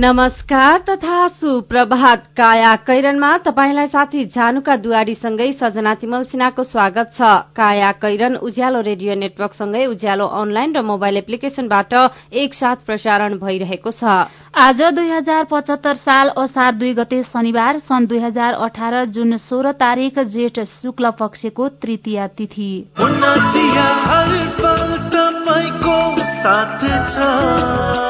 नमस्कार तथा सुप्रभात। काया कैरनमा तपाईँलाई साथी झानुका दुवारीसँगै सजना तिमल सिन्हाको स्वागत छ। काया कैरन उज्यालो रेडियो नेटवर्कसँगै उज्यालो अनलाइन र मोबाइल एप्लिकेशनबाट एकसाथ प्रसारण भइरहेको छ। आज दुई हजार पचहत्तर साल असार दुई गते शनिबार सन् दुई हजार अठार जुन सोह्र तारीक जेठ शुक्ल पक्षको तृतीय तिथि। काया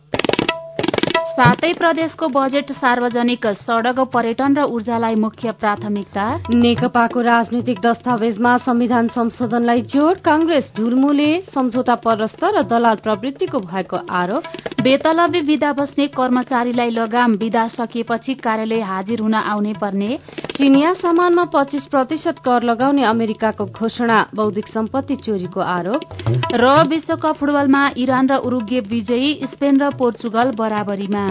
सातै प्रदेशको बजेट सार्वजनिक सड़क पर्यटन र ऊर्जालाई मुख्य प्राथमिकता। नेकपाको राजनीतिक दस्तावेजमा संविधान संशोधनलाई जोड़ कांग्रेस ढुलमुले सम्झौता परस्त र दलाल प्रवृत्तिको भएको आरोप। बेतलबी विदा बस्ने कर्मचारीलाई लगाम विदा सकिएपछि कार्यालय हाजिर हुन आउने पर्ने। चिनिया सामानमा पच्चीस प्रतिशत कर लगाउने अमेरिकाको घोषणा बौद्धिक सम्पत्ति चोरीको आरोप। र विश्वकप फुटबलमा इरान र उरुग्वे विजयी स्पेन र पोर्चुगल बराबरीमा।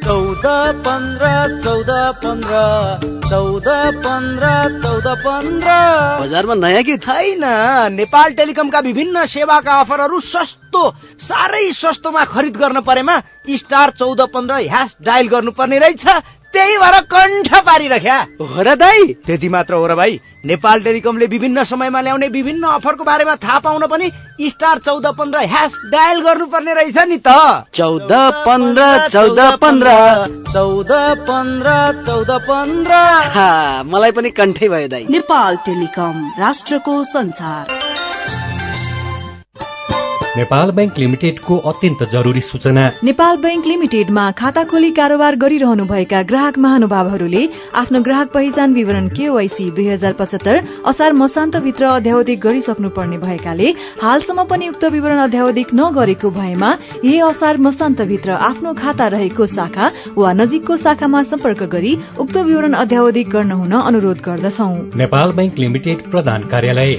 चौध पन्ध्र चौध पन्ध्र चौध पन्ध्र चौध पन्ध्र। बजारमा नयाँ कि छैन। नेपाल टेलिकमका विभिन्न सेवाका अफरहरू सस्तो साह्रै सस्तोमा खरिद गर्न परेमा स्टार चौध पन्ध्र ह्यास डायल गर्नुपर्ने रहेछ। त्यही भएर कण्ठ पारिरख्या। हो र दाई त्यति मात्र हो र भाइ नेपाल टेलिकमले विभिन्न समयमा ल्याउने विभिन्न अफरको बारेमा थाहा पाउन पनि स्टार चौध पन्ध्र ह्यास डायल गर्नुपर्ने रहेछ नि त। चौध पन्ध्र चौध पन्ध्र। चौध पन्ध्र चौध पन्ध्र। मलाई पनि कण्ठै भयो दाई। नेपाल टेलिकम राष्ट्रको संसार। नेपाल बैंक लिमिटेडको अत्यन्त जरुरी सूचना। नेपाल बैंक लिमिटेडमा खाता खोली कारोबार गरिरहनुभएका ग्राहक महानुभावहरूले आफ्नो ग्राहक पहिचान विवरण केवाईसी दुई हजार पचहत्तर असार मसान्तभित्र अध्यावधिक गरिसक्नुपर्ने भएकाले हालसम्म पनि उक्त विवरण अध्यावधिक नगरेको भएमा यही असार मसान्तभित्र आफ्नो खाता रहेको शाखा वा नजिकको शाखामा सम्पर्क गरी उक्त विवरण अध्यावधिक गर्न हुन अनुरोध गर्दछौ। नेपाल बैंक लिमिटेड प्रधान कार्यालय।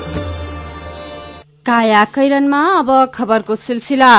काया कैरनमा अब खबरको सिलसिला।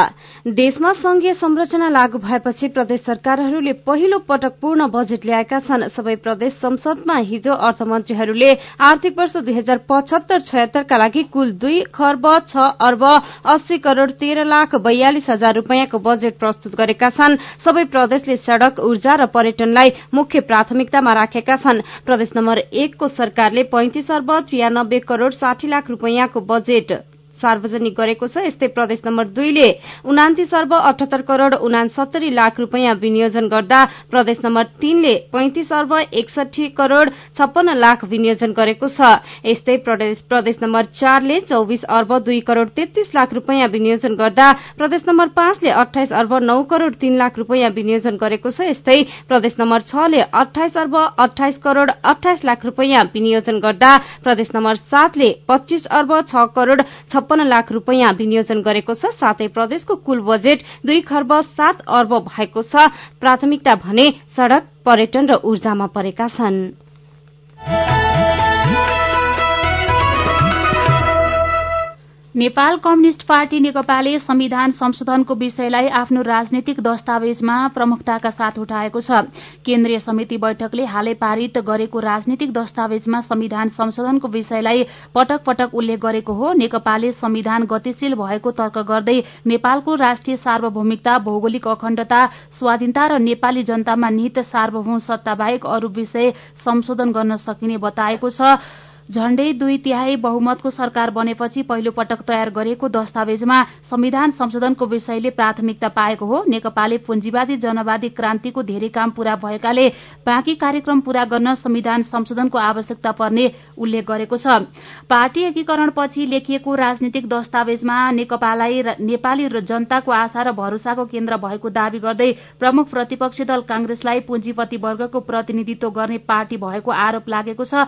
देशमा संघीय संरचना लागू भएपछि प्रदेश सरकारहरूले पहिलो पटक पूर्ण बजेट ल्याएका छन्। सबै प्रदेश संसदमा हिजो अर्थमन्त्रीहरूले आर्थिक वर्ष दुई हजार पचहत्तर छयत्तरका लागि कुल दुई खर्ब छ अर्ब अस्सी करोड़ तेह्र लाख बयालिस हजार रूपियाँको बजेट प्रस्तुत गरेका छन्। सबै प्रदेशले सड़क ऊर्जा र पर्यटनलाई मुख्य प्राथमिकतामा राखेका छन्। प्रदेश नम्बर एकको सरकारले पैंतिस अर्ब त्रियानब्बे करोड़ साठी लाख रूपियाँको बजेट सार्वजनिक गरेको छ। यस्तै प्रदेश नम्बर दुईले उनातिस अर्ब अठहत्तर करोड़ उनासत्तरी लाख रूपियाँ विनियोजन गर्दा प्रदेश नम्बर तीनले पैंतिस अर्ब एकसठी करोड़ छप्पन्न लाख विनियोजन गरेको छ। यस्तै प्रदेश नम्बर चारले चौविस अर्ब दुई करोड़ तेत्तीस लाख रूपियाँ विनियोजन गर्दा प्रदेश नम्बर पाँचले अठाइस अर्ब नौ करोड़ तीन लाख रूपियाँ विनियोजन गरेको छ। यस्तै प्रदेश नम्बर छले अठाइस अर्ब अठाइस करोड़ अठाइस लाख रूपियाँ विनियोजन गर्दा प्रदेश नम्बर सातले पच्चीस अर्ब छ करोड़ छप्पन्न लाख रूपियाँ विनियोजन गरेको छ। साथै प्रदेशको कुल बजेट दुई खर्ब सात अर्ब भएको छ। प्राथमिकता भने सड़क पर्यटन र ऊर्जामा परेका छन्। नेपाल कम्युनिष्ट पार्टी नेकपाले संविधान संशोधनको विषयलाई आफ्नो राजनैतिक दस्तावेजमा प्रमुखताका साथ उठाएको छ। केन्द्रीय समिति बैठकले हालै पारित गरेको राजनीतिक दस्तावेजमा संविधान संशोधनको विषयलाई पटक पटक उल्लेख गरेको हो। नेकपाले संविधान गतिशील भएको तर्क गर्दै नेपालको राष्ट्रिय सार्वभौमिकता भौगोलिक अखण्डता स्वाधीनता र नेपाली जनतामा निहित सार्वभौम सत्ता बाहेक अरू विषय संशोधन गर्न सकिने बताएको छ। झण्डै दुई तिहाई बहुमतको सरकार बनेपछि पहिलो पटक तयार गरिएको दस्तावेजमा संविधान संशोधनको विषयले प्राथमिकता पाएको हो। नेकपाले पुँजीवादी जनवादी क्रान्तिको धेरै काम पूरा भएकाले बाँकी कार्यक्रम पूरा गर्न संविधान संशोधनको आवश्यकता पर्ने उल्लेख गरेको छ। पार्टी एकीकरणपछि लेखिएको राजनीतिक दस्तावेजमा नेकपालाई नेपाली जनताको आशा र भरोसाको केन्द्र भएको दावी गर्दै प्रमुख प्रतिपक्षी दल कांग्रेसलाई पुँजीपति वर्गको प्रतिनिधित्व गर्ने पार्टी भएको आरोप लागेको छ।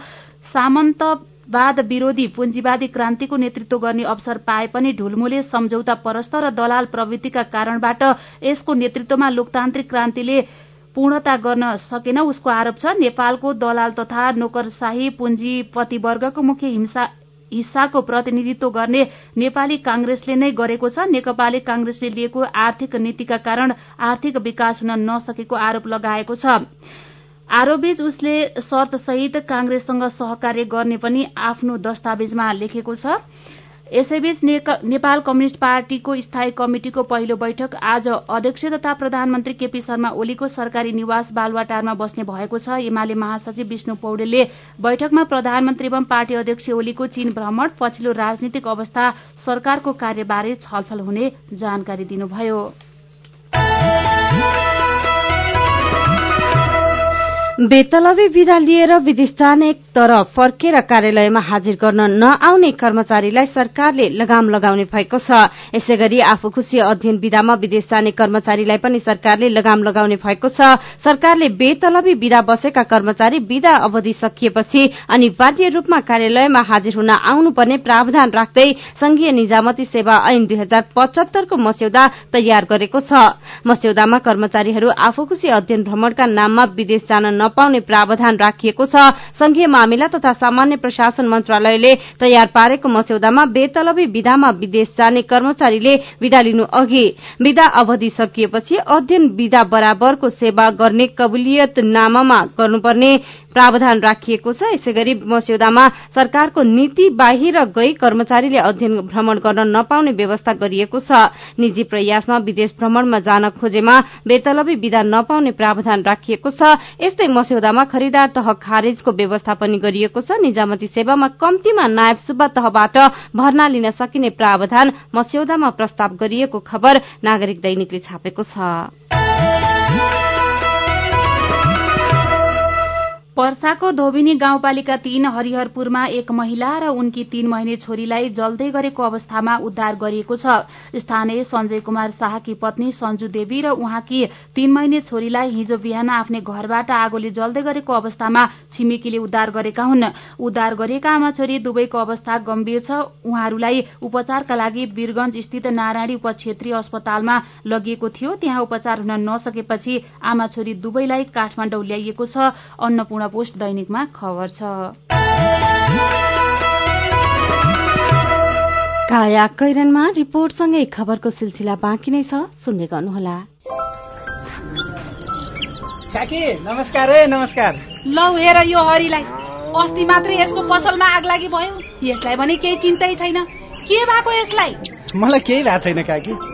सामन्तवाद विरोधी पुँजीवादी क्रान्तिको नेतृत्व गर्ने अवसर पाए पनि ढुलमुले सम्झौता परस्त र दलाल प्रवृत्तिका कारणबाट यसको नेतृत्वमा लोकतान्त्रिक क्रान्तिले पूर्णता गर्न सकेन। उसको आरोप छ नेपालको दलाल तथा नोकरशाही पुँजीपतिवर्गको मुख्य हिंसा हिस्साको प्रतिनिधित्व गर्ने नेपाली कांग्रेसले नै गरेको छ। नेकपाले कांग्रेसले लिएको आर्थिक नीतिका कारण आर्थिक विकास हुन नसकेको आरोप लगाएको छ। आरोपबीच उसले शर्तसहित कांग्रेससँग सहकार्य गर्ने पनि आफ्नो दस्तावेजमा लेखेको छ। यसैबीच नेपाल कम्युनिष्ट पार्टीको स्थायी कमिटिको पहिलो बैठक आज अध्यक्ष तथा प्रधानमन्त्री केपी शर्मा ओलीको सरकारी निवास बालुवाटारमा बस्ने भएको छ। एमाले महासचिव विष्णु पौडेलले बैठकमा प्रधानमन्त्री एवं पार्टी अध्यक्ष ओलीको चीन भ्रमण पछिल्लो राजनीतिक अवस्था सरकारको कार्यबारे छलफल हुने जानकारी दिनुभयो। बेतलबी विदा लिएर विदेश जाने तर फर्केर कार्यालयमा हाजिर गर्न नआउने कर्मचारीलाई सरकारले लगाम लगाउने भएको छ। यसै गरी आफू खुशी अध्ययन विधामा विदेश जाने कर्मचारीलाई पनि सरकारले लगाम लगाउने भएको छ। सरकारले बेतलबी विदा बसेका कर्मचारी विदा अवधि सकिएपछि अनिवार्य रूपमा कार्यालयमा हाजिर हुन आउनुपर्ने प्रावधान राख्दै संघीय निजामती सेवा ऐन दुई हजार पचहत्तरको मस्यौदा तयार गरेको छ। मस्यौदामा कर्मचारीहरू आफू खुशी अध्ययन भ्रमणका नाममा विदेश जान नपाउने प्रावधान राखिएको छ। संघीय मामिला तथा सामान्य प्रशासन मन्त्रालयले तयार पारेको मस्यौदामा बेतलबी विधामा विदेश जाने कर्मचारीले विदा लिनु अघि। विदा अवधि सकिएपछि अध्ययन विदा बराबरको सेवा गर्ने कबुलियत नामामा गर्नुपर्ने प्रावधान राखिएको छ। यसै गरी मस्यौदामा सरकारको नीति बाहिर गई कर्मचारीले अध्ययन भ्रमण गर्न नपाउने व्यवस्था गरिएको छ। निजी प्रयासमा विदेश भ्रमणमा जान खोजेमा बेतलबी विदा नपाउने प्रावधान राखिएको छ। यस्तै मस्यौदामा खरिदार तह खारेजको व्यवस्था पनि गरिएको छ। निजामती सेवामा कम्तीमा नायब सुब्बा तहबाट भर्ना लिन सकिने प्रावधान मस्यौदामा प्रस्ताव गरिएको खबर नागरिक दैनिकले छापेको छ। पर्साको धोबिनी गाउँपालिका तीन हरिहरपुरमा एक महिला र उनकी तीन महिने छोरीलाई जल्दै गरेको अवस्थामा उद्धार गरिएको छ। स्थानीय सञ्जय कुमार शाहकी पत्नी सञ्जु देवी र उहाँकी तीन महिने छोरीलाई हिजो बिहान आफ्नै घरबाट आगोले जल्दै गरेको अवस्थामा छिमेकीले उद्धार गरेका हुन्। उद्धार गरिएका आमा छोरी दुवैको अवस्था गम्भीर छ। उहाँहरूलाई उपचारका लागि वीरगंज स्थित नारायणी उपक्षेत्रीय अस्पतालमा लगिएको थियो। त्यहाँ उपचार हुन नसकेपछि आमा छोरी दुवैलाई काठमाडौँ ल्याइएको छ। अन्नपूर्ण पोस्ट दैनिकमा खबर छ। काया कैरनमा रिपोर्टसँगै खबरको सिलसिला बाँकी नै छ। सुन्दै गर्नुहोला। नमस्कार है नमस्कार। लौ हेर यो हरिलाई। अस्ति मात्रै यसको पसलमा आग लागि भयो। यसलाई भने केही चिन्तै छैन। के भएको यसलाई? मलाई केही भएको छैन काकी।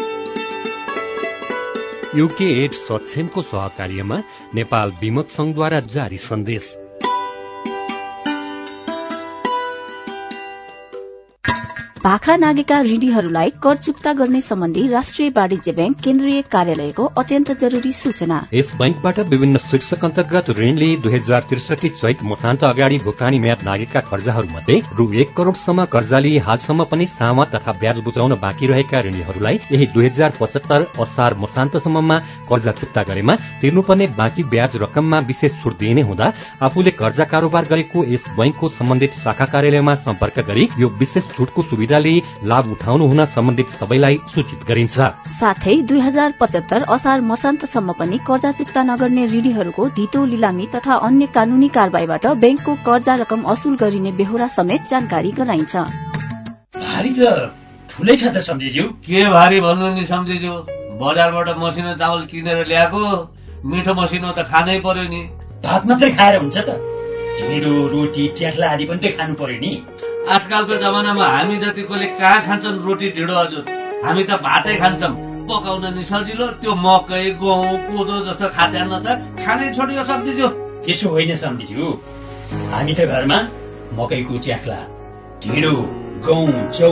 युके एड सक्षमको सहकार्यमा नेपाल विमक संघद्वारा जारी सन्देश। भाखा नागेका ऋणीहरूलाई कर चुक्ता गर्ने सम्बन्धी राष्ट्रिय वाणिज्य ब्याङ्क केन्द्रीय कार्यालयको अत्यन्त जरुरी सूचना। यस बैंकबाट विभिन्न शीर्षक अन्तर्गत ऋणले दुई हजार त्रिसठी चैत मसान्त अगाडि भुक्तानी म्याद नागेका कर्जाहरूमध्ये रु एक करोड़सम्म कर्जा लिए हालसम्म पनि सामा तथा ब्याज बुझाउन बाँकी रहेका ऋणीहरूलाई यही दुई हजार पचहत्तर असार मसान्तसम्ममा कर्जा चुक्ता गरेमा तिर्नुपर्ने बाँकी ब्याज रकममा विशेष छुट दिइने हुँदा आफूले कर्जा कारोबार गरेको यस बैंकको सम्बन्धित शाखा कार्यालयमा सम्पर्क गरी यो विशेष छुटको सुविधा सुविधाले लाभ उठाउनु हुन सम्बन्धित सबैलाई सूचित गरिन्छ। साथै दुई हजार पचहत्तर असार मसान्तसम्म पनि कर्जा चुक्ता नगर्ने ऋणीहरूको धितो लिलामी तथा अन्य कानूनी कारवाहीबाट ब्याङ्कको कर्जा रकम असुल गरिने बेहोरा समेत जानकारी गराइन्छ। ठुलै छ त सम्झिज्यू। के भारी भन्नु नि सम्झिज्यू? बजारबाट मसिनो चामल किनेर ल्याएको मिठो मसिनो त खानै पर्यो नि। भात मात्रै खाएर हुन्छ त। ढिँडो रोटी च्याख्ला आदि पनि त खानु पर्यो नि। आजकलको जमानामा हामी जतिकोले कहाँ खान्छन् रोटी ढिँडो हजुर हामी त भातै खान्छौँ। पकाउन नि सजिलो त्यो मकै गहुँ कोदो जस्तो खाद्यान्न त खानै छोडियो सक्दिज्यू त्यसो होइन सम्झिज्यू। हामी त घरमा मकैको च्याख्ला ढिँडो गहुँ चौ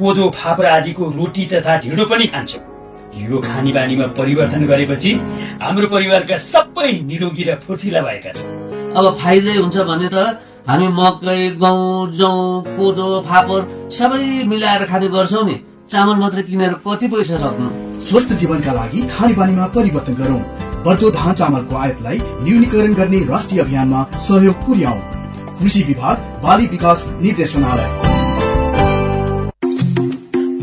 कोदो फापरा आदिको रोटी तथा ढिँडो पनि खान्छौँ। यो खानी बानीमा परिवर्तन गरेपछि हाम्रो परिवारका सबै निरोगी र फुर्तिला भएका छन्। अब फाइदै हुन्छ भने त हामी मकै गहुँ जौ कोदो फापर सबै मिलाएर खाने गर्छौ नि। चामल मात्र किनेर कति पैसा सक्नु? स्वस्थ जीवनका लागि खानेपानीमा परिवर्तन गरौँ। बढ्दो धान चामलको आयातलाई न्यूनीकरण गर्ने राष्ट्रिय अभियानमा सहयोग पुर्याउ। कृषि विभाग बाली विकास निर्देशनालय।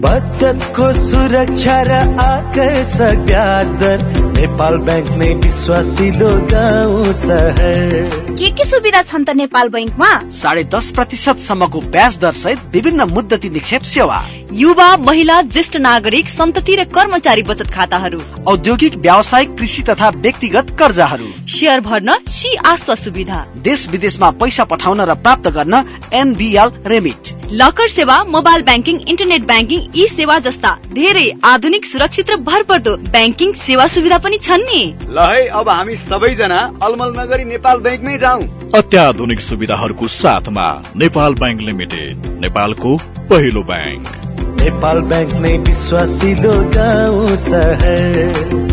बचतको सुरक्षा र आकर्षक ब्याज दर नेपाल ब्याङ्क नै विश्वासिलो गाउँ सहर के के सुविधा छन् त नेपाल बैङ्कमा साढे दस प्रतिशत सम्मको ब्याज दर सहित विभिन्न मुद्दती निक्षेप सेवा। युवा महिला ज्येष्ठ नागरिक सन्तति र कर्मचारी बचत खाताहरू। औद्योगिक व्यावसायिक कृषि तथा व्यक्तिगत कर्जाहरू। सेयर भर्न सी आस्था सुविधा। देश विदेशमा पैसा पठाउन र प्राप्त गर्न एनबिएल रेमिट। लकर सेवा mobile banking internet banking e सेवा जस्ता धेरै आधुनिक सुरक्षित र भरपर्दो ब्याङ्किङ सेवा सुविधा पनि छन् नि। ल है अब हामी सबैजना अलमल नगरी नेपाल ब्याङ्कमै जाउँ। अत्याधुनिक सुविधाहरूको साथमा नेपाल ब्याङ्क लिमिटेड नेपालको पहिलो ब्याङ्क। नेपाल ब्याङ्क नै विश्वासिलो गाउँ सहर।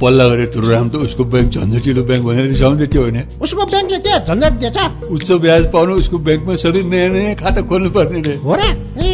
पल्ला गरेर तुरुराम त उसको ब्याङ्क झन्झटिलो ब्याङ्क भनेर रिसाउँदै थियो होइन। उसको ब्याङ्कले के? झन्झट दिएछ? उच्च ब्याज पाउनु उसको ब्याङ्कमा सधैँ नयाँ नयाँ खाता खोल्नु पर्ने रे। हो र? ए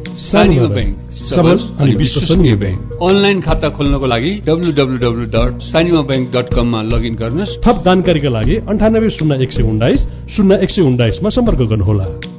सानिमा ब्याङ्क सबल अनि विश्वसनीय ब्याङ्क अनलाइन खाता खोल्नको लागि W dot Sanima bank dot कममा लगइन गर्नुहोस्। थप जानकारीका लागि अन्ठानब्बे शून्य एक सय उन्नाइस शून्य एक सय उन्नाइसमा सम्पर्क गर्नुहोला।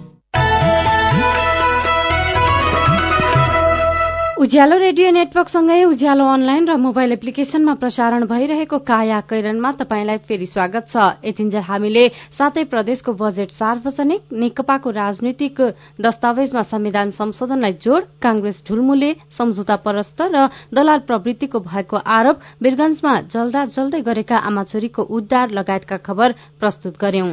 उज्यालो रेडियो नेटवर्कसँगै उज्यालो अनलाइन र मोबाइल एप्लिकेशनमा प्रसारण भइरहेको काया कैरनमा तपाईँलाई फेरि स्वागत छ। यतिन्जेल हामीले सातै प्रदेशको बजेट सार्वजनिक नेकपाको राजनीतिक दस्तावेजमा संविधान संशोधनलाई जोड़ कांग्रेस ढुलमुले सम्झौता परस्त र दलाल प्रवृत्तिको भएको आरोप वीरगंजमा जल्दा जल्दै गरेका आमा छोरीको उद्धार लगायतका खबर प्रस्तुत गर्यौं।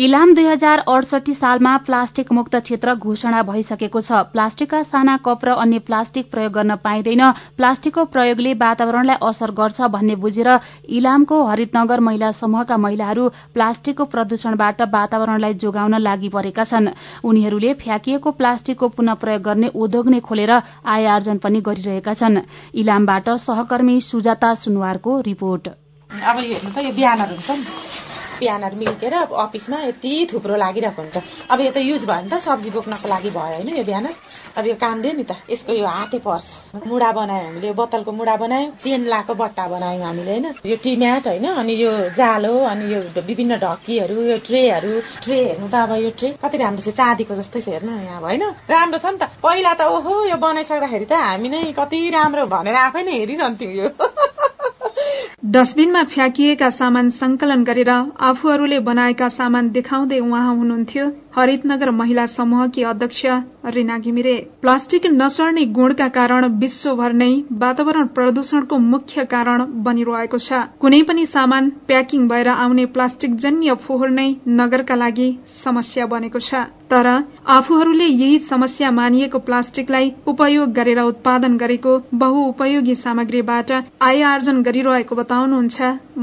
इलाम दुई हजार अडसठी सालमा प्लास्टिक मुक्त क्षेत्र घोषणा भइसकेको छ। प्लास्टिकका साना कप र अन्य प्लास्टिक प्रयोग गर्न पाइँदैन। प्लास्टिकको प्रयोगले वातावरणलाई असर गर्छ भन्ने बुझेर इलामको हरितनगर महिला समूहका महिलाहरू प्लास्टिकको प्रदूषणबाट वातावरणलाई जोगाउन लागि परेका छन्। उनीहरूले फ्याँकिएको प्लास्टिकको पुनः प्रयोग गर्ने उद्योग नै खोलेर आय आर्जन पनि गरिरहेका छन्। इलामबाट सहकर्मी सुजाता सुनवारको रिपोर्ट। अब यो हेर्नु त यो बिहानहरू हुन्छ नि। बिहानहरू मिल्केर अफिसमा यति थुप्रो लागिरहेको हुन्छ। अब यो त युज भयो नि त सब्जी बोक्नको लागि भयो होइन यो बिहान? अब यो काम दियो नि त यसको यो हाते पर्स। मुढा बनायौँ हामीले यो बोतलको मुढा बनायौँ चेन लाएको बट्टा बनायौँ हामीले होइन? यो टी म्याट होइन? अनि यो जालो अनि यो विभिन्न ढक्कीहरू यो ट्रेहरू। ट्रे हेर्नु त अब यो ट्रे कति राम्रो छ चाँदीको जस्तै छ हेर्नु यहाँ होइन? राम्रो छ नि त। पहिला त ओहो यो बनाइसक्दाखेरि त हामी नै कति राम्रो भनेर आफै नै हेरिरहन्थ्यौँ यो। डस्टबिनमा फ्याँकिएका सामान संकलन गरेर आफूहरूले बनाएका सामान देखाउँदै उहाँ हुनुहुन्थ्यो। हरितनगर महिला समूहकी अध्यक्ष रिना घिमिरे। प्लास्टिक नसर्ने गुणका कारण विश्वभर नै वातावरण प्रदूषणको मुख्य कारण बनिरहेको छ। कुनै पनि सामान प्याकिङ भएर आउने प्लास्टिक जन्य फोहोर नै नगरका लागि समस्या बनेको छ। तर आफूहरूले यही समस्या मानिएको प्लास्टिकलाई उपयोग गरेर उत्पादन गरेको बहुउपयोगी सामग्रीबाट आय आर्जन गरिरहेको बताउनुहुन्छ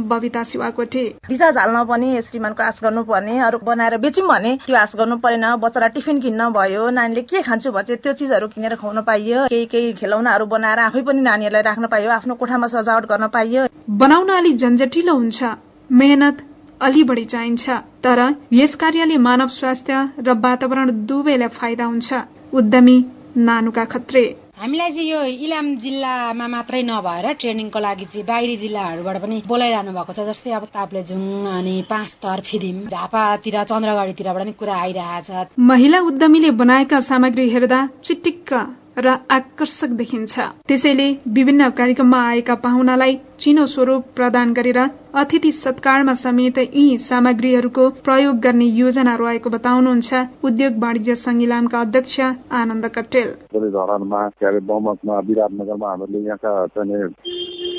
बबिता शिवाकोटे रिचार्ज हाल्न पनि श्रीमानको आश गर्नुपर्ने अरू बनाएर बेच्यौँ भने त्यो आश गर्नु परेन बच्चालाई टिफिन किन्न भयो नानीले के खान्छु भन्छ त्यो चिजहरू किनेर खुवाउन पाइयो केही केही खेलौनाहरू बनाएर आफै पनि नानीहरूलाई राख्न पाइयो आफ्नो कोठामा सजावट गर्न पाइयो। बनाउन अलि झन्झटिलो हुन्छ मेहनत अलि बढी चाहिन्छ तर यस कार्यले मानव स्वास्थ्य र वातावरण दुवैलाई फाइदा हुन्छ उद्यमी नानुका खत्रे। हामीलाई चाहिँ यो इलाम जिल्लामा मात्रै नभएर ट्रेनिङको लागि चाहिँ बाहिरी जिल्लाहरूबाट पनि बोलाइरहनु भएको छ जस्तै अब ताप्लेजुङ अनि पाँच थर फिदिम झापातिर चन्द्रगढीतिरबाट पनि कुरा आइरहेछ। महिला उद्यमीले बनाएका सामग्री हेर्दा चिटिक्क। र आकर्षक देखिन्छ। त्यसैले विभिन्न कार्यक्रममा आएका पाहुनालाई चिनो स्वरूप प्रदान गरेर अतिथि सत्कारमा समेत यी सामग्रीहरूको प्रयोग गर्ने योजना रहेको बताउनुहुन्छ उद्योग वाणिज्य संघ इलामका अध्यक्ष आनन्द कटेल।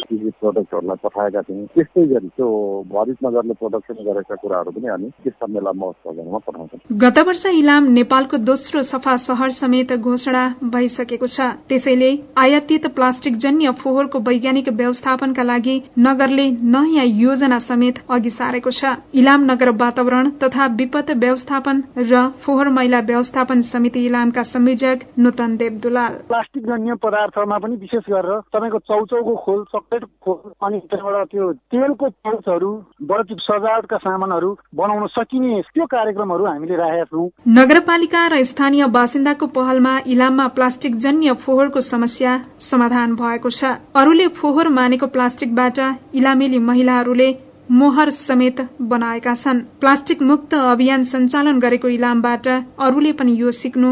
चाहिँ प्रडक्टहरूलाई पठाएका थियौँ त्यस्तै गरी त्यो भरितनगरले प्रडक्सन गरेका कुराहरू पनि हामी त्यस्ता मेला महोत्सवहरूमा पठाउँछौँ। गत वर्ष इलाम नेपालको दोस्रो सफा शहर समेत घोषणा भइसकेको छ। त्यसैले आयातित प्लास्टिक जन्य फोहोरको वैज्ञानिक व्यवस्थापनका लागि नगरले नयाँ योजना समेत अघि सारेको छ। इलाम नगर वातावरण तथा विपद व्यवस्थापन र फोहोर मैला व्यवस्थापन समिति इलामका संयोजक नूतन देव दुलाल प्लास्टिक जन्य पदार्थमा पनि विशेष गरेर तपाईँको चौचौको खोल चक्लेट अनि त्यहाँबाट त्यो तेलको पाउचहरू सजावटका सामानहरू बनाउन सकिने त्यो कार्यक्रमहरू हामीले राखेका छौँ। नगरपालिका र स्थानीय बासिन्दाको पहलमा इलाममा प्लास्टिक जन्य फोहोरको समस्या समाधान भएको छ। अरूले फोहोर मानेको प्लास्टिकबाट इलामेली महिलाहरूले मोहर समेत बनाएका छन्। प्लास्टिक मुक्त अभियान सञ्चालन गरेको इलामबाट अरूले पनि यो सिक्नु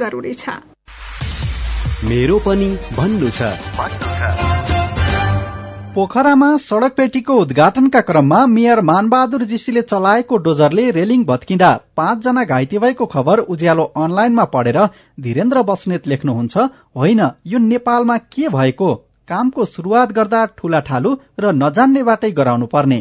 जरुरी छ। मेरो पनि भन्नु छ। पोखरामा सड़क पेटीको उद्घाटनका क्रममा मेयर मानबहादुर जीसीले चलाएको डोजरले रेलिङ भत्किँदा पाँचजना घाइते भएको खबर उज्यालो अनलाइनमा पढेर धीरेन्द्र बस्नेत लेख्नुहुन्छ होइन यो नेपालमा के भएको? कामको शुरूआत गर्दा ठूला ठालु र नजान्नेबाटै गराउनु पर्ने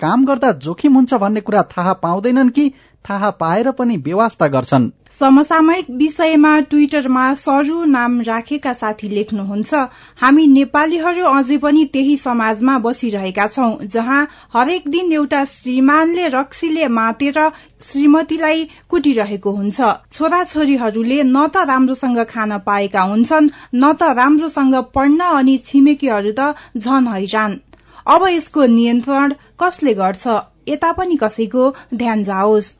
काम गर्दा जोखिम हुन्छ भन्ने कुरा थाहा पाउँदैनन् कि थाहा पाएर पनि बेवास्ता गर्छन्। समसामयिक विषयमा ट्विटरमा सरु नाम राखेका साथी लेख्नुहुन्छ हामी नेपालीहरू अझै पनि त्यही समाजमा बसिरहेका छौं जहाँ हरेक दिन एउटा श्रीमानले रक्सीले मातेर श्रीमतीलाई कुटिरहेको हुन्छ। छोराछोरीहरूले न त राम्रोसँग खान पाएका हुन्छन् न त राम्रोसँग पढ्न अनि छिमेकीहरू त झन हैरान। अब यसको नियन्त्रण कसले गर्छ? यता पनि कसैको ध्यान जाओस्।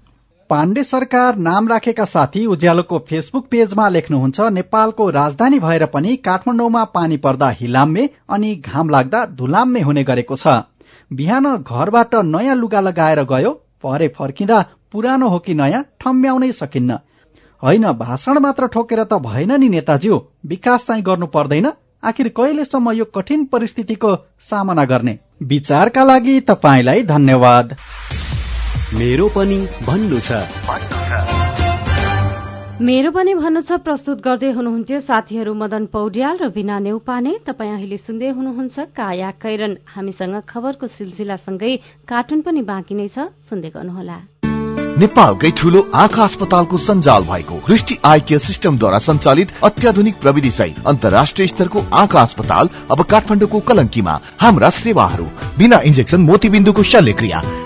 पाण्डे सरकार नाम राखेका साथी उज्यालोको फेसबुक पेजमा लेख्नुहुन्छ नेपालको राजधानी भएर पनि काठमाडौँमा पानी पर्दा हिलाम्मे अनि घाम लाग्दा धुलाम्मे हुने गरेको छ। बिहान घरबाट नयाँ लुगा लगाएर गयो परे फर्किँदा पुरानो हो कि नयाँ ठम्ब्याउनै सकिन्न। होइन भाषण मात्र ठोकेर त भएन नि नेताज्यू विकास चाहिँ गर्नु पर्दैन आखिर कहिलेसम्म यो कठिन परिस्थितिको सामना गर्ने? विचारका लागि तपाईँलाई धन्यवाद। मेरो पनि भन्नु छ। मेरो पनि भन्नु छ प्रस्तुत गर्दै हुनुहुन्थ्यो साथीहरू मदन पौड्याल र बिना नेउपाने। तपाईँ अहिले सुन्दै हुनुहुन्छ काया कैरन। हामीसँग खबरको सिलसिलासँगै कार्टुन पनि बाँकी नै छ सुन्दै गर्नुहोला। नेपालकै ठूलो आँखा अस्पतालको सञ्जाल भएको दृष्टि आई केयर सिस्टमद्वारा सञ्चालित अत्याधुनिक प्रविधि सहित अन्तर्राष्ट्रिय स्तरको आँखा अस्पताल अब काठमाडौँको कलङ्कीमा हाम्रा सेवाहरू। बिना इन्जेक्सन मोतीबिन्दुको शल्यक्रिया।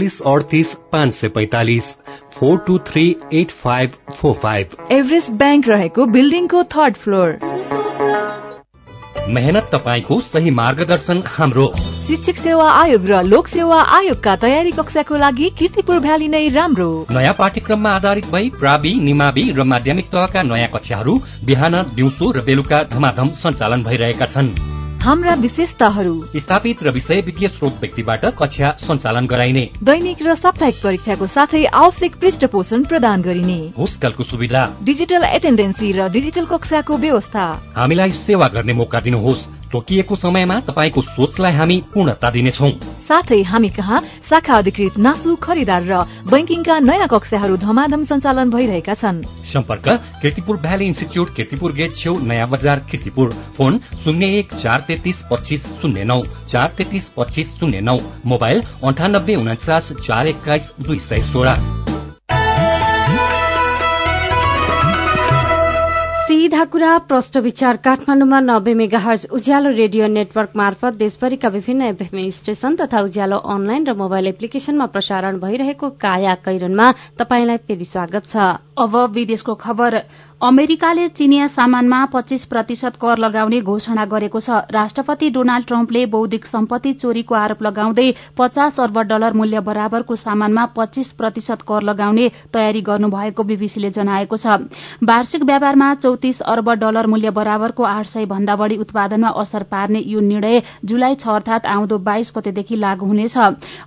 अडतिस पाँच सय पैतालिस four two three eight five four five. Everest bank रहेको बिल्डिङको थर्ड फ्लोर। मेहनत तपाईँको सही मार्गदर्शन हाम्रो। शिक्षक सेवा आयोग र लोक सेवा आयोगका तयारी कक्षाको लागि किर्तिपुर भ्याली नै राम्रो। नयाँ पाठ्यक्रममा आधारित भई प्रावि निमावि र माध्यमिक तहका नयाँ कक्षाहरू बिहान दिउँसो र बेलुका धमाधम सञ्चालन भइरहेका छन्। हाम्रा विशेषताहरू। स्थापित र विषय विज्ञ स्रोत व्यक्तिबाट कक्षा सञ्चालन गराइने। दैनिक र साप्ताहिक परीक्षाको साथै आवश्यक पृष्ठ पोषण प्रदान गरिने। होस्टलको सुविधा। डिजिटल एटेन्डेन्सी र डिजिटल कक्षाको व्यवस्था। हामीलाई सेवा गर्ने मौका दिनुहोस्। तोकिएको समयमा तपाईँको सोचलाई हामी पूर्णता दिनेछौ। साथै हामी कहाँ शाखा अधिकृत नासु खरिदार र बैंकिङका नयाँ कक्षाहरू धमाधम सञ्चालन भइरहेका छन्। सम्पर्क Kirtipur valley institute Kirtipur gate छेउ नयाँ बजार किर्तिपुर फोन शून्य एक चार तेत्तिस पच्चिस शून्य नौ चार तेत्तिस पच्चिस शून्य नौ। मोबाइल अन्ठानब्बे उन्चास चार एक्काइस दुई सय सोह्र। सीधा कुरा प्रष्ट विचार काठमाडौँमा नब्बे मेगाहर्ज उज्यालो रेडियो नेटवर्क मार्फत देशभरिका विभिन्न एफएम स्टेशन तथा उज्यालो अनलाइन र मोबाइल एप्लिकेशनमा प्रसारण भइरहेको काया कैरनमा तपाईँलाई फेरि स्वागत छ। अब विदेशको खबर। अमेरिकाले चिनिया सामानमा पच्चीस प्रतिशत कर लगाउने घोषणा गरेको छ। राष्ट्रपति डोनाल्ड ट्रम्पले बौद्धिक सम्पत्ति चोरीको आरोप लगाउँदै पचास अर्ब डलर मूल्य बराबरको सामानमा पच्चीस प्रतिशत कर लगाउने तयारी गर्नुभएको बीबीसीले जनाएको छ। वार्षिक व्यापारमा चौतिस अर्ब डलर मूल्य बराबरको आठ सय भन्दा बढ़ी उत्पादनमा असर पार्ने यो निर्णय जुलाई छ अर्थात आउँदो बाइस गतेदेखि लागू हुनेछ।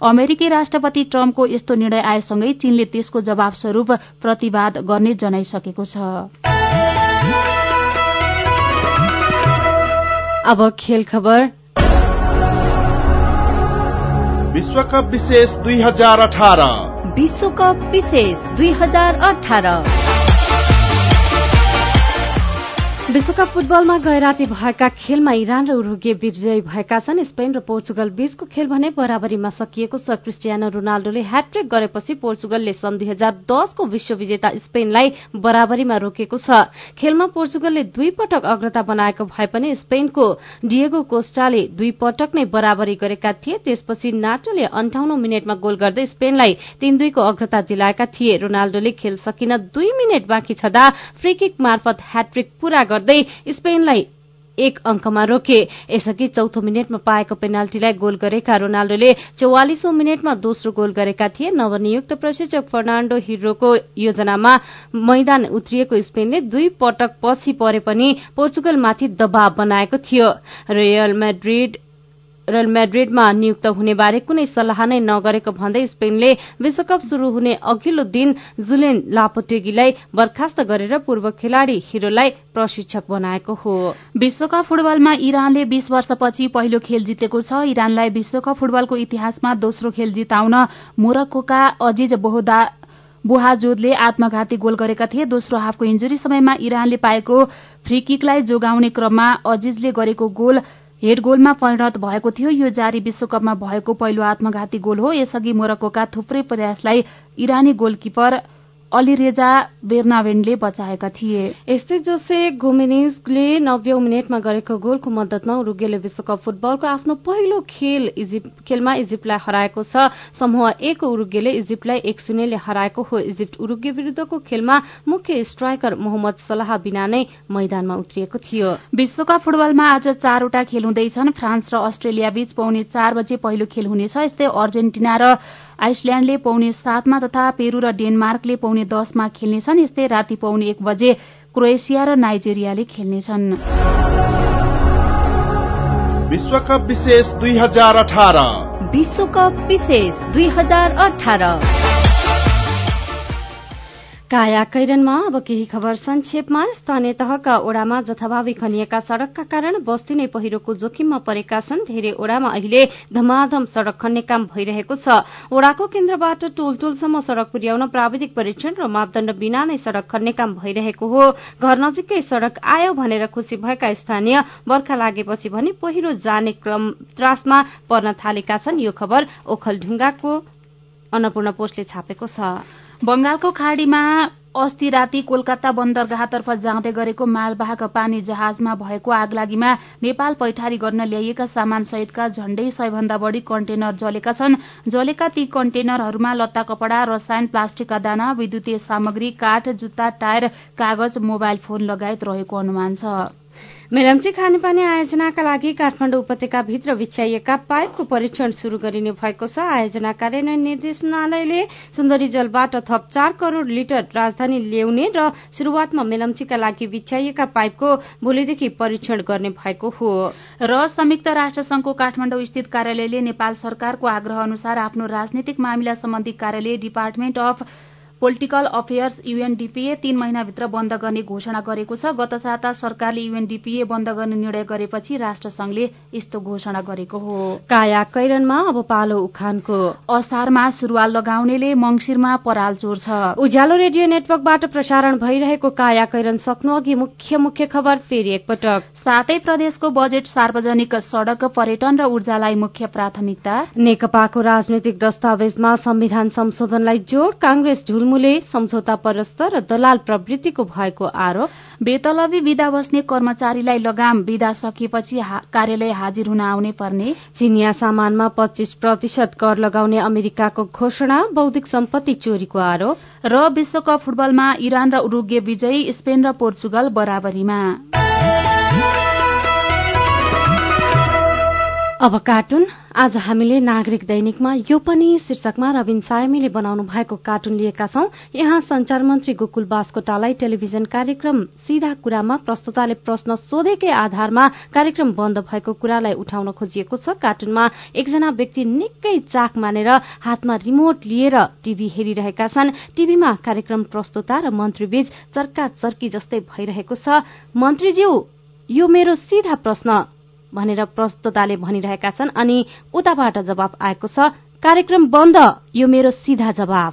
अमेरिकी राष्ट्रपति ट्रम्पको यस्तो निर्णय आएसँगै चीनले त्यसको जवाब स्वरूप प्रतिवाद गर्ने जनाइसकेको छ। अब खेल खबर। विश्वकप विशेष दुई हजार अठार। विश्वकप विशेष दुई हजार अठार। विश्वकप फुटबलमा गए राति भएका खेलमा इरान र उरुगे विजयी भएका छन्। स्पेन र पोर्चुगल बीचको खेल भने बराबरीमा सकिएको छ। क्रिस्टियानो रोनाल्डोले ह्याट्रिक गरेपछि पोर्चुगलले सन् दुई हजार दसको विश्व विजेता स्पेनलाई बराबरीमा रोकेको छ। खेलमा पोर्चुगलले दुई पटक अग्रता बनाएको भए पनि स्पेनको डिएगो कोस्टाले दुई पटक नै बराबरी गरेका थिए। त्यसपछि नाटोले अन्ठाउन्न मिनटमा गोल गर्दै स्पेनलाई तीन दुईको अग्रता दिलाएका थिए। रोनाल्डोले खेल सकिन दुई मिनट बाँकी छँदा फ्रीकिक मार्फत ह्याट्रिक पूरा गर्दै स्पेनलाई एक अंकमा रोके। यसअघि चौथो मिनटमा पाएको पेनाल्टीलाई गोल गरेका रोनाल्डोले चौवालिसौं मिनटमा दोस्रो गोल गरेका थिए। नवनियुक्त प्रशिक्षक फर्नाण्डो हिरोको योजनामा मैदान उत्रिएको स्पेनले दुई पटक पछि परे पनि पोर्चुगलमाथि दबाव बनाएको थियो। रियल मैड्रिड रियल म्याड्रिडमा नियुक्त हुनेबारे कुनै सल्लाह नै नगरेको भन्दै स्पेनले विश्वकप शुरू हुने अघिल्लो दिन जुलेन लापोटेगीलाई बर्खास्त गरेर पूर्व खेलाड़ी हिरोलाई प्रशिक्षक बनाएको हो। विश्वकप फुटबलमा इरानले बीस वर्षपछि पहिलो खेल जितेको छ। इरानलाई विश्वकप फुटबलको इतिहासमा दोस्रो खेल जिताउन मोरक्कोका अजिज बोहदा बुहाजोदले आत्मघाती गोल गरेका थिए। दोस्रो हाफको इन्जुरी समयमा इरानले पाएको फ्री किकलाई जोगाउने क्रममा अजिजले गरेको गोल हेड गोलमा परिणत भएको थियो। यो जारी विश्वकपमा भएको पहिलो आत्मघाती गोल हो। यसअघि मोरक्कोका थुप्रै प्रयासलाई इरानी गोलकिपर अलिरेजा बेर्नावेन्डले बचाएका थिए। यस्तै जोसे गोमेनिजले नब्बे मिनटमा गरेको गोलको मद्दतमा उरुगेले विश्वकप फुटबलको आफ्नो पहिलो खेल खेलमा इजिप्टलाई हराएको छ। समूह एक उरुगेले इजिप्टलाई एक शून्यले हराएको हो। इजिप्ट उरुगे विरूद्धको खेलमा मुख्य स्ट्राइकर मोहम्मद सलाह बिना नै मैदानमा उत्रिएको थियो। विश्वकप फुटबलमा आज चारवटा खेल हुँदैछन्। फ्रान्स र अस्ट्रेलिया बीच पौने चार बजे पहिलो खेल हुनेछ। यस्तै अर्जेन्टिना र आइसल्याण्डले पौने सातमा तथा पेरू र डेनमार्कले पौने दसमा खेल्नेछन्। यस्तै राति पौने एक बजे क्रोएसिया र नाइजेरियाले खेल्नेछन्। विश्वकप विशेष दुई हजार अठार। काया कैरनमा अब केही खबर संक्षेपमा स्थानीय तहका ओडामा जथाभावी खनिएका सड़कका कारण बस्ती नै पहिरोको जोखिममा परेका छन्। धेरै ओडामा अहिले धमाधम सड़क खन्ने काम भइरहेको छ। ओडाको केन्द्रबाट टोल टोलसम्म सड़क पुर्याउन प्राविधिक परीक्षण र मापदण्ड बिना नै सड़क खन्ने काम भइरहेको हो। घर नजिकै सड़क आयो भनेर खुशी भएका स्थानीय बर्खा लागेपछि भने पहिरो जाने क्रम त्रासमा पर्न थालेका छन्। यो खबर ओखलढुङ्गाको अन्नपूर्ण पोस्टले छापेको छ। बंगालको खाड़ीमा अस्ति राति कोलकाता बन्दरगाहतर्फ जाँदै गरेको मालवाहक पानी जहाजमा भएको आगलागीमा नेपाल पैठारी गर्न ल्याइएका सामान सहितका झण्डै सयभन्दा बढ़ी कन्टेनर जलेका छन्। जलेका ती कन्टेनरहरूमा लत्ता कपड़ा रसायन प्लास्टिकका दाना विद्युतीय सामग्री काठ जुत्ता टायर कागज मोबाइल फोन लगायत रहेको अनुमान छ। मेलम्ची खानेपानी आयोजनाका लागि काठमाडौँ उपत्यकाभित्र बिछ्याइएका पाइपको परीक्षण शुरू गरिने भएको छ। आयोजना कार्यान्वयन निर्देशनालयले सुन्दरी जलबाट थप चार करोड़ लिटर राजधानी ल्याउने र शुरूआतमा मेलम्चीका लागि बिछ्याइएका पाइपको भोलिदेखि परीक्षण गर्ने भएको हो। र संयुक्त राष्ट्र संघको काठमाडौँ स्थित कार्यालयले नेपाल सरकारको आग्रह अनुसार आफ्नो राजनीतिक मामिला सम्बन्धी कार्यालय department of political affairs UNDPA तीन महिनाभित्र बन्द गर्ने घोषणा गरेको छ। गत साता सरकारले यूएनडीपीए बन्द गर्ने निर्णय गरेपछि राष्ट्र संघले यस्तो घोषणा गरेको हो। काया कैरनमा अब पालो उखानको असारमा सुरुवाल लगाउनेले मंगिरमा पराल चोर्छ उज्यालो रेडियो नेटवर्कबाट प्रसारण भइरहेको काया कैरन सक्नु अघि मुख्य मुख्य खबर फेरि एकपटक। सातै प्रदेशको बजेट सार्वजनिक सड़क पर्यटन र ऊर्जालाई मुख्य प्राथमिकता। नेकपाको राजनैतिक दस्तावेजमा संविधान संशोधनलाई जोड़ कांग्रेस झुलमुले सम्झौता परस्त र दलाल प्रवृत्तिको भएको आरोप बेतलबी विदा बस्ने कर्मचारीलाई लगाम विदा सकिएपछि कार्यालय हाजिर हुन आउने पर्ने। चिनिया सामानमा पच्चीस प्रतिशत कर लगाउने अमेरिकाको घोषणा बौद्धिक सम्पत्ति चोरीको आरोप। र विश्वकप फुटबलमा इरान र उरुगे विजयी स्पेन र पोर्चुगल बराबरीमा। अब कार्टुन आज हामीले नागरिक दैनिकमा यो पनि शीर्षकमा रविन सायमीले बनाउनु भएको कार्टुन लिएका छौं। यहाँ संचार मन्त्री गोकुल बास्कोटालाई टेलिभिजन कार्यक्रम सीधा कुरामा प्रस्तुताले प्रश्न सोधेकै आधारमा कार्यक्रम बन्द भएको कुरालाई उठाउन खोजिएको छ। कार्टुनमा एकजना व्यक्ति निकै चाक मानेर हातमा रिमोट लिएर टीभी हेरिरहेका छन्। टीभीमा कार्यक्रम प्रस्तुता र मन्त्रीबीच चर्का चर्की जस्तै भइरहेको छ। मन्त्रीज्यू यो मेरो सीधा प्रश्न। भनेर प्रस्तुताले भनिरहेका छन् अनि उताबाट जवाब आएको छ कार्यक्रम बन्द यो मेरो सीधा जवाब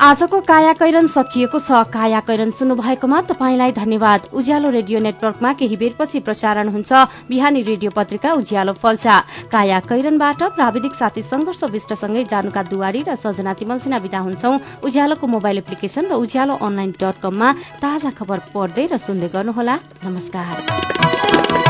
आजको कायाकैरन सकिएको छ। कायाकैरन सुन्नुभएकोमा तपाईँलाई धन्यवाद। उज्यालो रेडियो नेटवर्कमा केही बेरपछि प्रसारण हुन्छ। बिहानी रेडियो पत्रिका उज्यालो फल्चा कायाकैरनबाट प्राविधिक साथी संघर्ष विष्टसँगै जानुका दुवारी र सजना तिमलसिना विदा हुन्छौ। उज्यालोको मोबाइल एप्लिकेशन र उज्यालो अनलाइन डट कममा ताजा खबर पढ्दै र सुन्दै गर्नुहोला। नमस्कार।